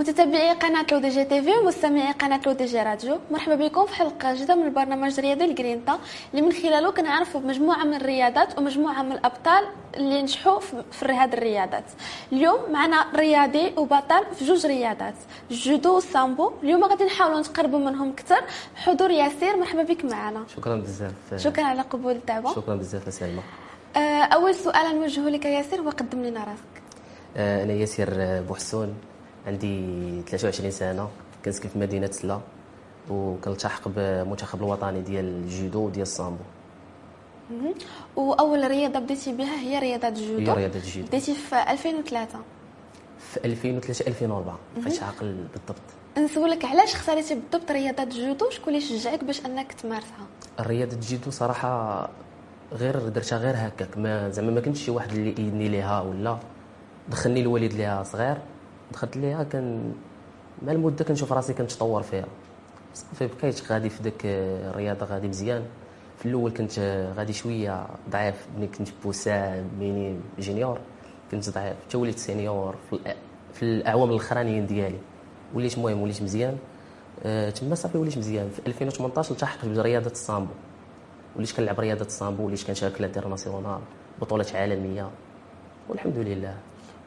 متابعي قناة L'ODJ TV ومستمعي قناة L'ODJ راديو. مرحبا بكم في حلقة جديدة من البرنامج الرياضي الجرينتا اللي من خلاله كنعرفوا بمجموعة من الرياضات ومجموعة من الأبطال اللي نجحوا في هذه الرياضات. اليوم معنا رياضي وبطل في جوج رياضات الجودو والسامبو اليوم غادي نحاولوا نتقربوا منهم أكثر بحضور ياسير مرحبا بك معنا. شكرا بزاف. شكرا على قبول الدعوة. شكرا بزاف سلمى. آه، أول سؤال نوجهه لك ياسير وقدم لنا راسك. آه، أنا ياسير بوحسون. عندي 23 سنة كنسكن في مدينة سلا وكنلتحق بالمنتخب الوطني ديال الجودو وديال السامبو وأول رياضة بديتي بها هي رياضة الجودو؟ هي رياضة الجودو. بديتي في 2003 في 2003 2004 بقيت عاقل بالضبط. نسولك علاش اختاريتي بالضبط رياضة الجودو؟ شكون اللي شجعك باش أنك تمارسها؟ الرياضة الجودو صراحة غير درتها غير هكاك. ما زعما ما كنتش شي واحد اللي يديني ليها ولا دخلني الوالد ليها صغير. دخلت ليها كان مع المدة كنشوف راسي كنتطور فيها. صافي بقيت غادي في ديك الرياضة غادي مزيان. في الأول كنت غادي شوية ضعيف ملي كنت poussin minime junior كنت ضعيف. حتى وليت senior في الأعوام الأخرانيين ديالي. وليت مهم وليت مزيان. أه تما صافي وليت مزيان. في 2018 التحقت برياضة السامبو وليت كنلعب رياضة السامبو وليت كنشارك ال international بطولات عالمية. والحمد لله.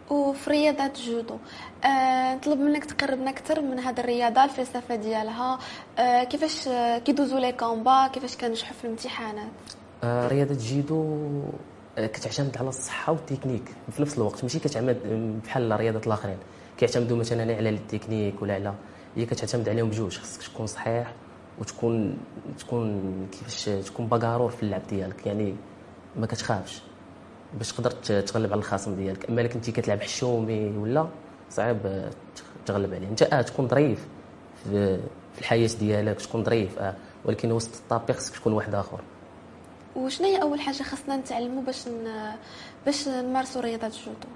وفي رياضة الجودو أه منك تقربنا أكثر من هذه الرياضة الفلسفة ديالها. أه كيفاش كيدوزوا les combats؟ كيفاش كنجحوا في الامتحانات؟ أه رياضة الجودو أه كتعتمد على الصحة والتكنيك في نفس الوقت. ماشي كتعتمد بحال الرياضات الآخرين. كيعتمدوا مثلا على التكنيك ولا على هي كتعتمد عليهم بجوج. خصك تكون صحيح وتكون تكون كيفاش تكون باكارور في اللعب ديالك. يعني ما كتخافش. باش تقدر تغلب على الخصم ديالك. أما كنتي كتلعب حشومي ولا صعيب تغلب عليه. أنت آه تكون ظريف في الحياة ديالك تكون ظريف آه ولكن وسط الطابي خصك تكون واحد آخر. وشنو هي أول حاجة خصنا نتعلموا باش ن... باش نمارسوا رياضة الجودو؟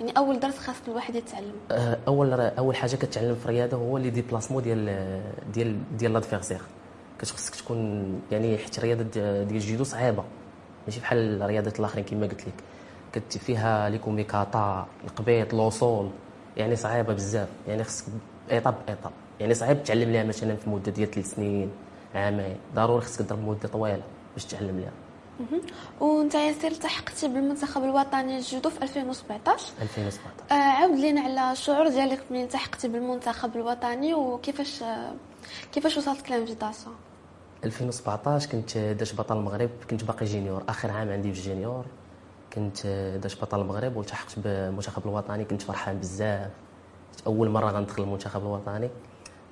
يعني أول درس خاص الواحد يتعلم. آه، أول أول حاجة كتعلم في الرياضة هو لي ديبلاسمون ديال ديال ديال l'adversaire كتخصك تكون يعني حيت الرياضة ديال الجودو صعيبة. ماشي بحال الرياضات الآخرين كما قلت لك. كت فيها les kumi kata القبيط لوصول يعني صعيبة بزاف. يعني خصك étape étape يعني صعيب تعلم ليها مثلا في مدة ديال ثلاث سنين عامين. ضروري خصك تضرب مدة طويلة باش تعلم ليها. وأنت ياسر التحقتي بالمنتخب الوطني للجودو في 2017 2017 آه عاود لينا على الشعور ديالك ملي التحقتي بالمنتخب الوطني وكيفاش كيفاش وصلتك l'invitation 2017 كنت درت بطل المغرب كنت باقي junior آخر عام عندي في ال junior كنت درت بطل المغرب والتحقت بالمنتخب الوطني. كنت فرحان بزاف. أول مرة غندخل المنتخب الوطني.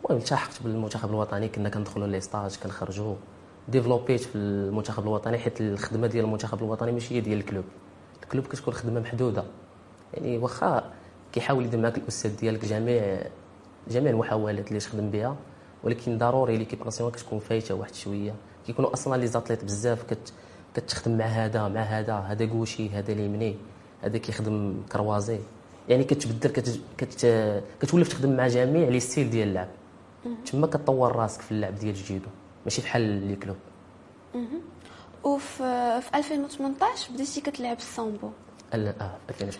المهم التحقت بالمنتخب الوطني. كنا كندخلوا les stages كنخرجوا développés في المنتخب الوطني حيت الخدمة ديال المنتخب الوطني ماشي هي ديال ال club. الكلوب كتكون خدمة محدودة. يعني واخا كيحاول يدير معاك الأستاذ ديالك جميع جميع المحاولات اللي تخدم بها. ولكن ضروري l'équipe nationale كتكون فايتة واحد شوية. كيكونوا أصلا les athlètes بزاف كت كتخدم مع هذا مع هذا هذا gaucher هذا ليمني هذا كيخدم croisé. يعني كتبدل كت... كت... كتولف تخدم مع جميع les styles ديال اللعب. تما كتطور راسك في اللعب ديال الجيدو ماشي بحال les clubs. وفي في 2018 بديتي كتلعب السامبو؟ آه في 2018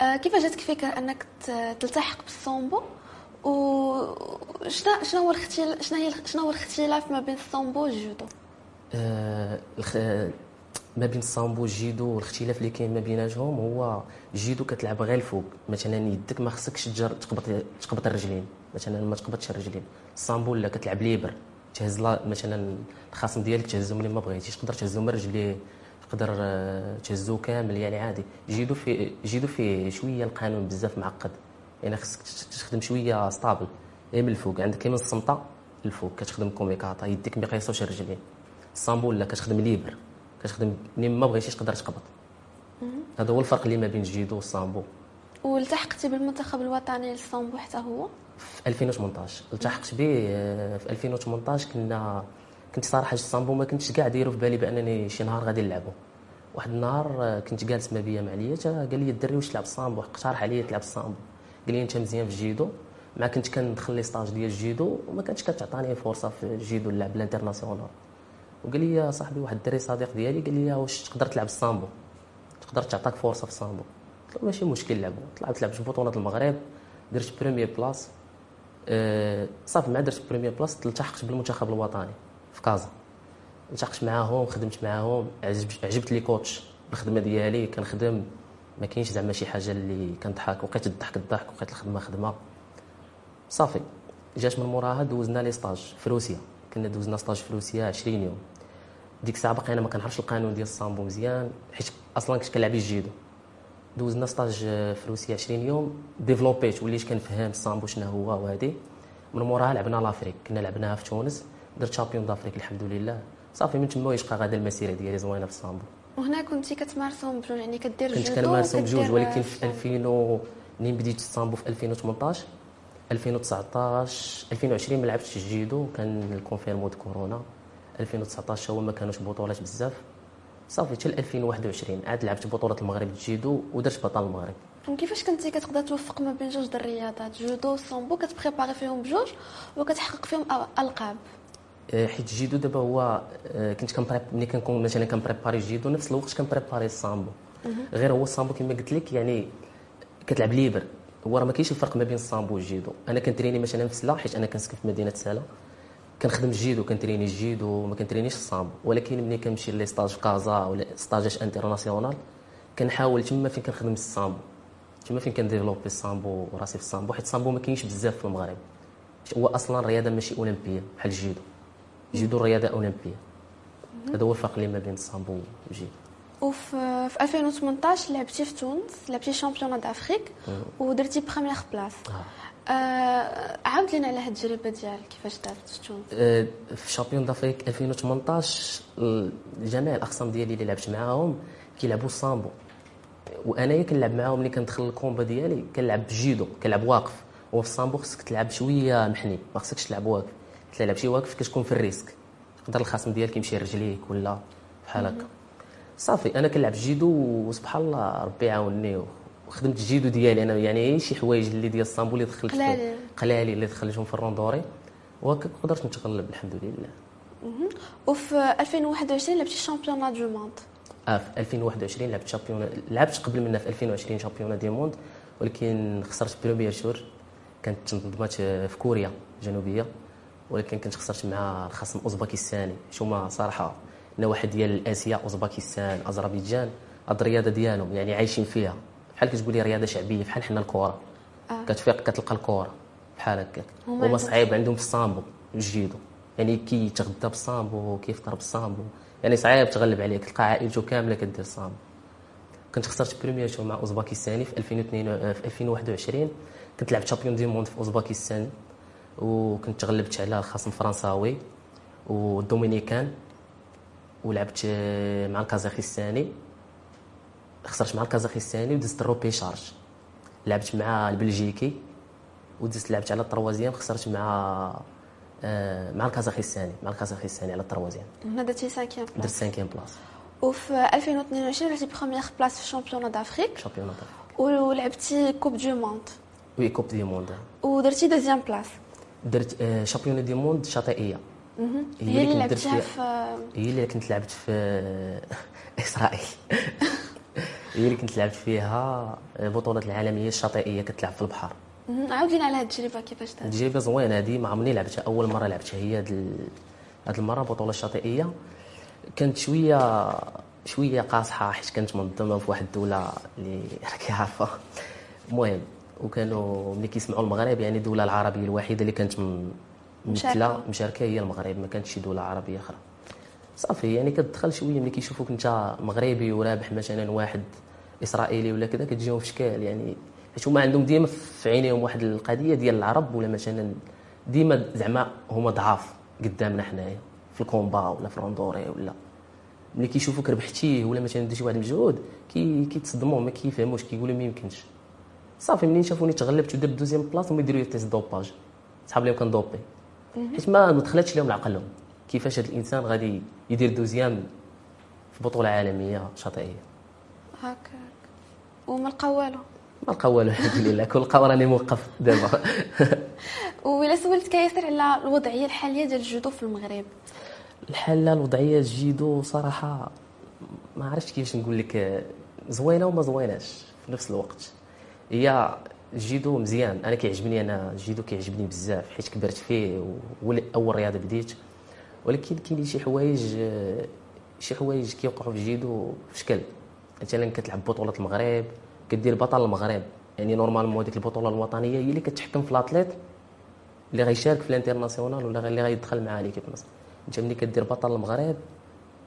آه كيف جاتك فكرة أنك تلتحق بالسامبو؟ وشنو شنو هو الاختلاف شنو هي شنو هو الاختلاف ما بين السامبو والجودو آه ما بين السامبو والجيدو والاختلاف اللي كاين ما بيناتهم هو الجيدو كتلعب غير الفوق. مثلا يدك ما خصكش تجر تقبط تقبط الرجلين. مثلا ما تقبطش الرجلين. السامبو لا كتلعب libre. تهز مثلا الخصم ديالك تهزو ملي ما بغيتيش. تقدر تهزو من رجليه. تقدر آه، تهزو كامل يعني عادي. جيدو في جيدو فيه شوية القانون بزاف معقد. يعني خصك تخدم شوية stable غير من الفوق. عندك من الصمتة الفوق. كتخدم kumi kata يديك ما يقيسوش الرجلين السامبو لا كتخدم libre. كتخدم منين ما بغيتيش تقدر تقبض. هذا هو الفرق اللي ما بين الجيدو والسامبو والتحقتي بالمنتخب الوطني للسامبو حتى هو؟ في 2018 التحقت به في 2018 كنا كنت صراحة السامبو ما كنتش كاع دايرو في بالي بأنني شي نهار غادي نلعبو. واحد النهار كنت جالس ما بيا ما عليا قال لي الدري واش تلعب السامبو اقترح عليا تلعب السامبو قال لي انت مزيان في الجيدو ما كنت كندخل les stages ديال الجيدو وما كانتش كتعطاني فرصة في الجيدو نلعب ال international وقال لي صاحبي واحد الدري صديق ديالي قال لي واش تقدر تلعب السامبو؟ تقدر تعطاك فرصة في السامبو. قلت له ماشي مشكل لعبو. طلعت لعبت في بطولة المغرب درت première place أه صافي مع درت première place التحقت بالمنتخب الوطني في كازا. التحقت معاهم خدمت معاهم عجبت لي coach الخدمة ديالي كنخدم ما كاينش زعما شي حاجة اللي كنضحك وقيت الضحك الضحك وقيت الخدمة خدمة. صافي جات من موراها دوزنا les stages في روسيا. كنا دوزنا stage في روسيا 20 يوم. ديك الساعة باقي أنا ما كنعرفش القانون ديال الصامبو مزيان حيت أصلا كنت كنلعب الجيدو دوزنا stage في روسيا 20 يوم développيت وليت كنفهم الصامبو شنو هو وهادي. من موراها لعبنا l'Afrique. كنا لعبناها في تونس درت championnat d'Afrique الحمد لله. صافي من تما بقى غادا المسيرة ديالي زوينة في الصامبو. وهنا كنتي كتمارسهم بجوج يعني كدير كنت كنمارسهم بجوج ولكن في 2000 و... منين بديت الصامبو في 2018 2019 2020 ما لعبتش الجيدو كان ال confinement د كورونا. 2019 هو ما كانوش بطولات بزاف. صافي حتى 2021 عاد لعبت بطولة المغرب الجيدو ودرت بطل المغرب. كيفاش كنتي كتقدر توفق ما بين جوج د الرياضات؟ جودو وسامبو كت prépareي فيهم بجوج وكتحقق فيهم ألقاب. حيت الجيدو دابا هو آه، كنت كن prépa ملي كنكون مثلا كن prépareي الجيدو نفس الوقت كن prépareي السامبو غير هو السامبو كما قلت لك يعني كتلعب libre. هو راه ما كاينش الفرق ما بين السامبو والجيدو. أنا كن entraîneي مثلا في سلا حيت أنا كنسكن في مدينة سلا. كنخدم الجيدو كن entraîneي الجيدو ما كن entraîneيش السامبو ولكن ملي كنمشي les stages كازا ولا stageات international كنحاول تما فين كنخدم السامبو تما فين كن développeي السامبو راسي في السامبو حيت السامبو ما كاينش بزاف في المغرب. هو أصلا رياضه ماشي أولمبية بحال الجيدو الجيدو رياضه اولمبيه هذا هو الفرق اللي ما بين السامبو والجيدو وفي في 2018 لعبتي في تونس لعبتي championnat d'Afrique ودرتي première place. آه. آه عاود لنا على هاد التجربة ديالك كيفاش دارت في تونس؟ آه في championnat d'Afrique 2018 جميع الأقسام ديالي اللي لعبت معاهم كيلعبوا السامبو وأنايا كنلعب معاهم ملي كندخل ال combat ديالي كنلعب بجيدو كنلعب واقف. وفي السامبو خصك تلعب شوية محني ما خصكش تلعب واقف. تلعب شي واقف كتكون في ال risque. يقدر الخصم ديالك يمشي رجليك ولا بحال هكا. صافي أنا كنلعب جيدو وسبحان الله ربي يعاونني. وخدمت الجيدو ديالي أنا يعني شي حوايج اللي ديال الصامبو اللي دخلت قلالي. قلالي اللي دخلتهم في ال randori وهكا قدرت نتغلب الحمد لله. وفي 2021 لعبتي ال championnat du monde. آه في 2021 لعبت championnat لعبت قبل منها في 2020 championnat du monde ولكن خسرت premier tour. كانت تنظمات في كوريا الجنوبية. ولكن كنت خسرت مع الخصم أوزباكستاني. هما صراحة نواحي ديال اسيا أوزباكستان أذربيجان هاد الرياضة ديالهم يعني عايشين فيها. بحال كتقول لي رياضة شعبية بحال حنا الكره آه. كتفيق كتلقى الكره بحال هكاك هما صعيب عندهم في الصامبو الجيدو. يعني كيتغدى بالصامبو كيفطر بالصامبو. يعني صعيب تغلب عليه تلقى عائلته كاملة كدير الصامبو كنت خسرت premier tour مع أوزباكستاني في 2022 في 2021 كنت لعبت championnat du monde في أوزباكستان. وكنت تغلبت على خصم فرنساوي والدومينيكان ولعبت مع الكازاخستاني خسرت مع الكازاخستاني ودزت ال repêchage. لعبت مع البلجيكي ودزت لعبت على ال troisième خسرت مع آه، مع الكازاخستاني مع الكازاخستاني على التروازيام هنا درتي cinquième place درت cinquième place وفي 2022 درتي première place في ال championnat d'Afrique. championnat d'Afrique. ولعبتي كوب دو موند oui coupe du monde ودرتي deuxième place درت championnat du monde شاطئية. هي اللي لعبتها في هي اللي كنت لعبت في إسرائيل. هي اللي كنت لعبت فيها بطولة العالمية الشاطئية كتلعب في البحر. عاودينا على هذه التجربة كيفاش دارت. تجربة زوينة هذه ما عمرني لعبتها. أول مرة لعبتها هي هاد المرة بطولة الشاطئية كانت شوية شوية قاصحة حيت كانت منظمة في واحد الدولة اللي راكي عارفة. المهم وكانوا ملي كيسمعوا المغرب يعني الدولة العربية الوحيدة اللي كانت مشاركة. مشاركة هي المغرب ما كانتش شي دولة عربية أخرى. صافي يعني كتدخل شوية ملي كيشوفوك انت مغربي ورابح مثلا واحد إسرائيلي ولا كذا كتجيهم في شكال. يعني حيت هما عندهم ديما في عينيهم واحد القضية ديال العرب ولا مثلا ديما زعما هما ضعاف قدامنا حنايا في ال combat ولا في ال randori ولا. ملي كيشوفوك ربحتيه ولا مثلا دير شي واحد المجهود كي كيتصدموا ما كيفهموش كيقولوا ما يمكنش. صافي منين شافوني تغلبت ودرت deuxième place هما يديروا لي test dopage. صحاب لي كن dopeي. حيت ما دخلتش لهم. لعقلهم كيفاش هذا الإنسان غادي يدير deuxième في بطولة عالمية شاطئية؟ هكاك. وما لقى والو. ما لقى والو الحمد لله كل لقى راني موقف دابا. وإلا سولتك ياسر على الوضعية الحالية ديال الجودو في المغرب؟ الحاله الوضعية الجودو صراحة ما عرفتش كيفاش نقول لك زوينة وما زويناش في نفس الوقت. هي الجيدو مزيان. أنا كيعجبني أنا الجيدو كيعجبني بزاف حيت كبرت فيه أول رياضة بديت. ولكن كاين شي حوايج شي حوايج كيوقعوا في الجيدو في شكل مثلا كتلعب بطولة المغرب كدير بطل المغرب. يعني normalement ديك البطولة الوطنية هي اللي كتحكم في ال athlète اللي غيشارك في ال international ولا اللي غيدخل مع l'équipe مصر. أنت ملي كدير بطل المغرب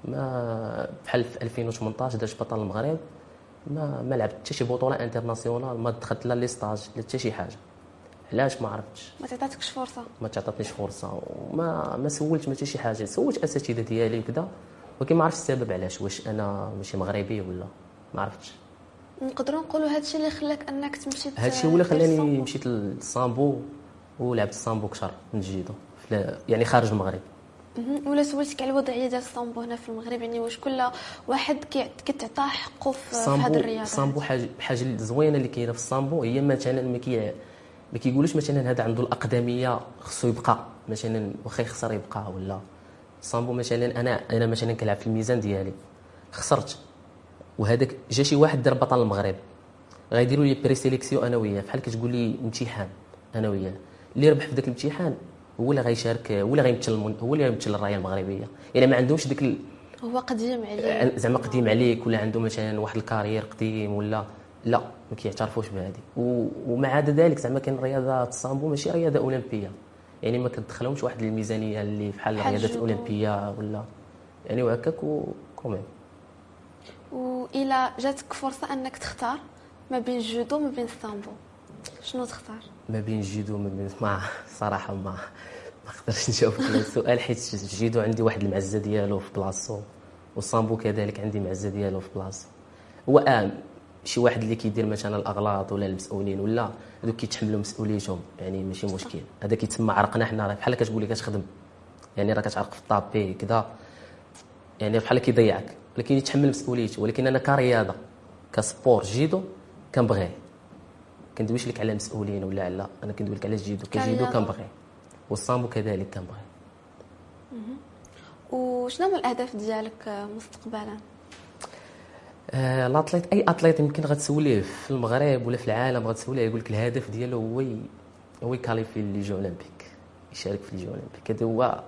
ما بحال في 2018 درت بطل المغرب ما ما لعبت حتى شي بطولة internationale ما دخلت لا les stages لا حتى شي حاجة. علاش ما عرفتش؟ ما تعطاتكش فرصة. ما تعطاتنيش فرصة وما ما سولت ما حتى شي حاجة. سولت أساتذة ديالي وكذا ولكن ما عرفتش السبب علاش واش أنا ماشي مغربي ولا؟ ما عرفتش. نقدروا نقولوا هذا الشيء اللي خلاك أنك تمشي هذا الشيء هو اللي خلاني مشيت للصامبو ولعبت الصامبو كثر من جيدو يعني خارج المغرب. ولا سولتك على الوضعية ديال الصامبو هنا في المغرب يعني واش كل واحد كتعطاه حقه في هذه الرياضة؟ الصامبو حاجة حاجة زوينة اللي كاينة في الصامبو هي مثلا ما كي ما كيقولوش مثلا هذا عنده الأقدمية خصو يبقى مثلا واخا يخسر يبقى ولا. الصامبو مثلا أنا أنا مثلا كنلعب في الميزان ديالي. خسرت. وهذاك جا شي واحد دار بطل المغرب. غيديروا les présélections أنا وياه بحال كتقول لي امتحان أنا وياه اللي ربح في ذاك الامتحان هو اللي غيشارك هو اللي غيمثل هو اللي غيمثل الراية المغربية. يعني ما عندهمش ديك ال... هو قديم عليك. زعما قديم عليك ولا عنده مثلا واحد ال carrière قديم ولا لا ما كيعترفوش بهذه ومع عدا ذلك زعما كاين رياضة السامبو ماشي رياضة أولمبية. يعني ما كتدخلهمش واحد الميزانية اللي بحال الرياضات الاولمبيه ولا. يعني وهكاك كوميم والى جاتك فرصة أنك تختار ما بين الجودو وما بين السامبو شنو تختار؟ ما بين الجودو وما بين ما صراحة ما ما نقدرش نجاوب على السؤال حيت الجودو عندي واحد المعزة ديالو في بلاصتو والسامبو كذلك عندي معزة ديالو في بلاصتو. هو آه شي واحد اللي كيدير مثلا الأغلاط ولا المسؤولين ولا هذوك كيتحملوا مسؤوليتهم يعني ماشي مشكل. هذا كيتسمى عرقنا حنا بحال كتقول لي كتخدم يعني راه كتعرق في الطابي كذا يعني بحال كيضيعك ولكن يتحمل مسؤوليته ولكن أنا كرياضة كسبور جيدو كنبغيه. كندويش لك على مسؤولين ولا على أنا كندوي لك على الجيدو كجيدو كنبغيه والصامبو كذلك كنبغيه وشنو هما الأهداف ديالك مستقبلا؟ آه الاطليت أي اطليت يمكن غتسوليه في المغرب ولا في العالم غتسوليه يقول لك الهدف ديالو هو هو يكاليفي les Jeux Olympiques يشارك في les Jeux Olympiques. هذا هو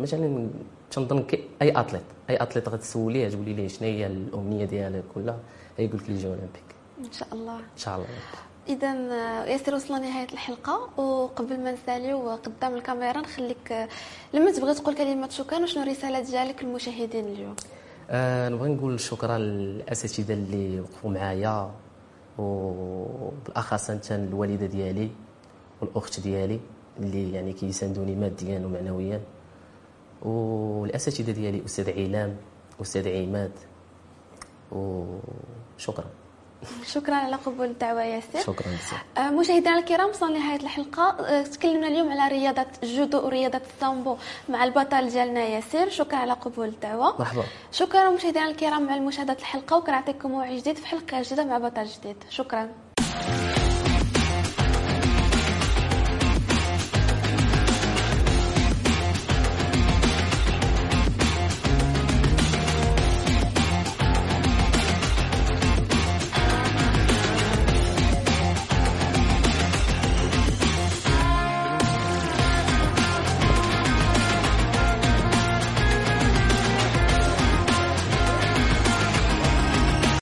مثلا تنظن أي athlète أي athlète غتسوليه تقولي ليه شنو هي الأمنية ديالك ولا؟ يقول لك les Jeux Olympiques. إن شاء الله. إن شاء الله. اذا ياسر وصلنا نهاية الحلقة وقبل ما نساليو قدام الكاميرا نخليك لما تبغي تقول كلمة شكرا وشنو الرسالة ديالك للمشاهدين اليوم؟ أه نبغي نقول شكرا للأساتذة اللي وقفوا معايا وبالأخص أنت الوالدة ديالي والأخت ديالي اللي يعني كيساندوني ماديا ومعنويا. والأساتذة ديالي أستاذ علام أستاذ عماد وشكرا. شكرا على قبول الدعوة ياسر. شكرا بزاف آه، مشاهدينا الكرام وصلنا لنهايه الحلقة. آه، تكلمنا اليوم على رياضة الجودو ورياضة السامبو مع البطل ديالنا ياسر. شكرا على قبول الدعوة. مرحبا. شكرا مشاهدينا الكرام على مشاهدة الحلقة وكنعطيكم موعد جديد في حلقة جديدة مع بطل جديد. شكرا.